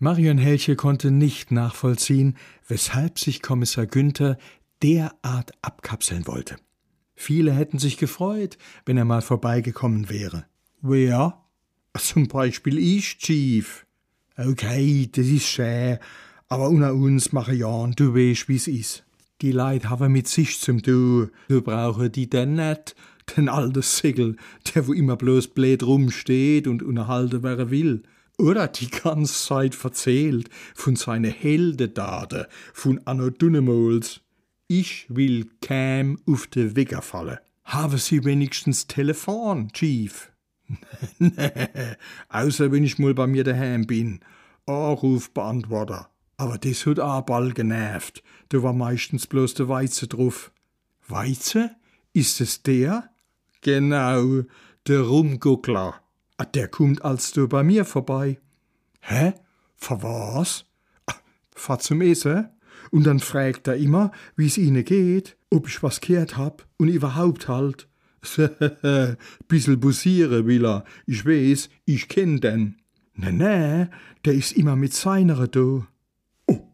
Marion Helche konnte nicht nachvollziehen, weshalb sich Kommissar Günther derart abkapseln wollte. Viele hätten sich gefreut, wenn er mal vorbeigekommen wäre. Wer? Zum Beispiel ich, Chief. Okay, das ist schön, aber unter uns mache Jan, du weißt, wie's is. Die Leid haben mit sich zum Du. Du brauche die denn net, den alten Segel, der wo immer bloß blöd rumsteht und unterhalten wer will. Oder die ganze Zeit verzählt von seine Heldedade, von Anno Dunnemols. Ich will Cam auf de Wecker falle. Haben Sie wenigstens Telefon, Chief? nee, außer wenn ich mal bei mir daheim bin. Anrufbeantworter. Aber das hat auch bald genervt. Da war meistens bloß der Weize drauf. Weize? Ist es der? Genau, der Rumguckler. Ah, der kommt als du bei mir vorbei. Hä? Für was? Ah, fahr zum Essen. Und dann fragt er immer, wie's ihnen geht, ob ich was gehört hab und überhaupt halt. Bissel bussiere will er. Ich weiß, ich kenn den. Ne, ne, der ist immer mit seiner do. Oh,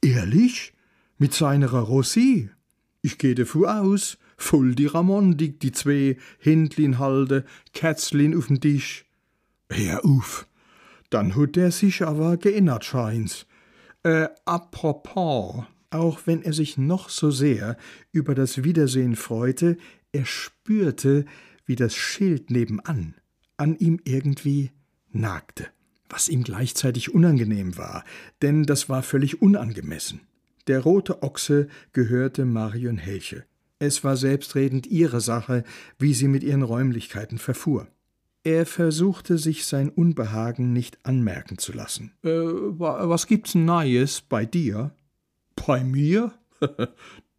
ehrlich? Mit seiner Rossi? Ich geh davon aus, voll die Ramondik, die zwei Händlin halte, Kätzlin auf'm Tisch. Hör auf. Dann hat er sich aber geändert, scheint's. Äh, apropos, auch wenn er sich noch so sehr über das Wiedersehen freute, er spürte, wie das Schild nebenan an ihm irgendwie nagte, was ihm gleichzeitig unangenehm war, denn das war völlig unangemessen. Der rote Ochse gehörte Marion Helche. Es war selbstredend ihre Sache, wie sie mit ihren Räumlichkeiten verfuhr. Er versuchte sich sein Unbehagen nicht anmerken zu lassen. Äh, was gibt's Neues bei dir? Bei mir?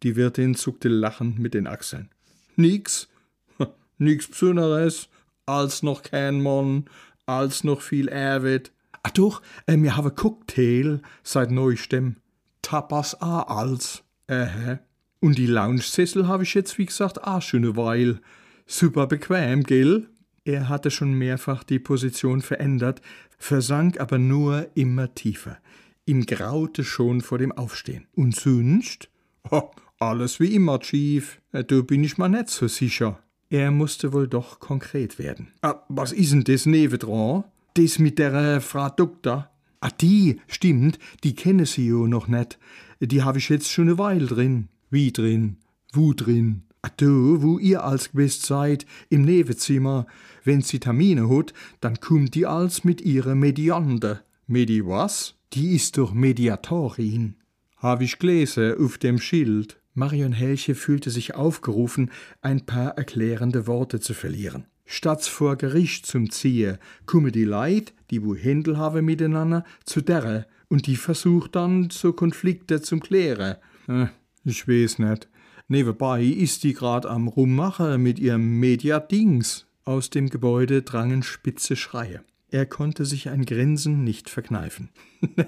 Die Wirtin zuckte lachend mit den Achseln. Nix. Nix Besonderes, als noch kein Mann, als noch viel Erwit. Ach doch, äh, mir habe Cocktail seit neuestem. Tapas a als. Äh, und die Lounge-Sessel habe ich jetzt, wie gesagt, a schöne Weil. Super bequem, gell? Er hatte schon mehrfach die Position verändert, versank aber nur immer tiefer. Ihm graute schon vor dem Aufstehen. Und sonst? Oh, alles wie immer, Chief. Äh, da bin ich mal nicht so sicher. Er musste wohl doch konkret werden. Ah, was ist denn das nebendran? Das mit der äh, Frau Doktor? Ah, die, stimmt, die kenne sie jo noch nicht. Die habe ich jetzt schon eine Weile drin. Wie drin? Wo drin? Du, wo ihr als gewiss seid, im Nebenzimmer. Wenn sie Termine hat, dann kommt die als mit ihrer Mediante. Medi was? Die ist doch Mediatorin. Hab ich gelesen auf dem Schild. Marion Helche fühlte sich aufgerufen, ein paar erklärende Worte zu verlieren. Statt vor Gericht zum Ziehe, kumme die Leid, die wo Händel habe miteinander, zu derre, und die versucht dann so Konflikte zum klären. Äh, ich weiß nicht. Nebenbei ist die grad am Rummachen mit ihrem Mediadings. Aus dem Gebäude drangen spitze Schreie. Er konnte sich ein Grinsen nicht verkneifen.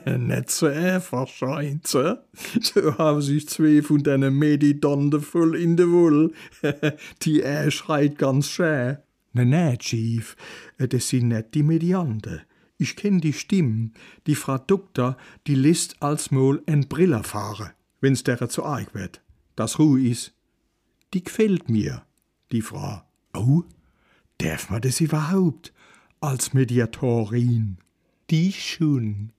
Net so einfach, scheint's, So haben sich zwei von deinen Medidonde voll in de Wohl. die äh schreit ganz schön. Ne, ne, Chief, das sind net die Mediante. Ich kenn die Stimme. Die Frau Doktor, die lässt als Mol en Briller fahren, wenn's derer zu arg wird das Ruhe is. Die gefällt mir, die Frau. Oh, darf man das überhaupt? Als Mediatorin? Die schon.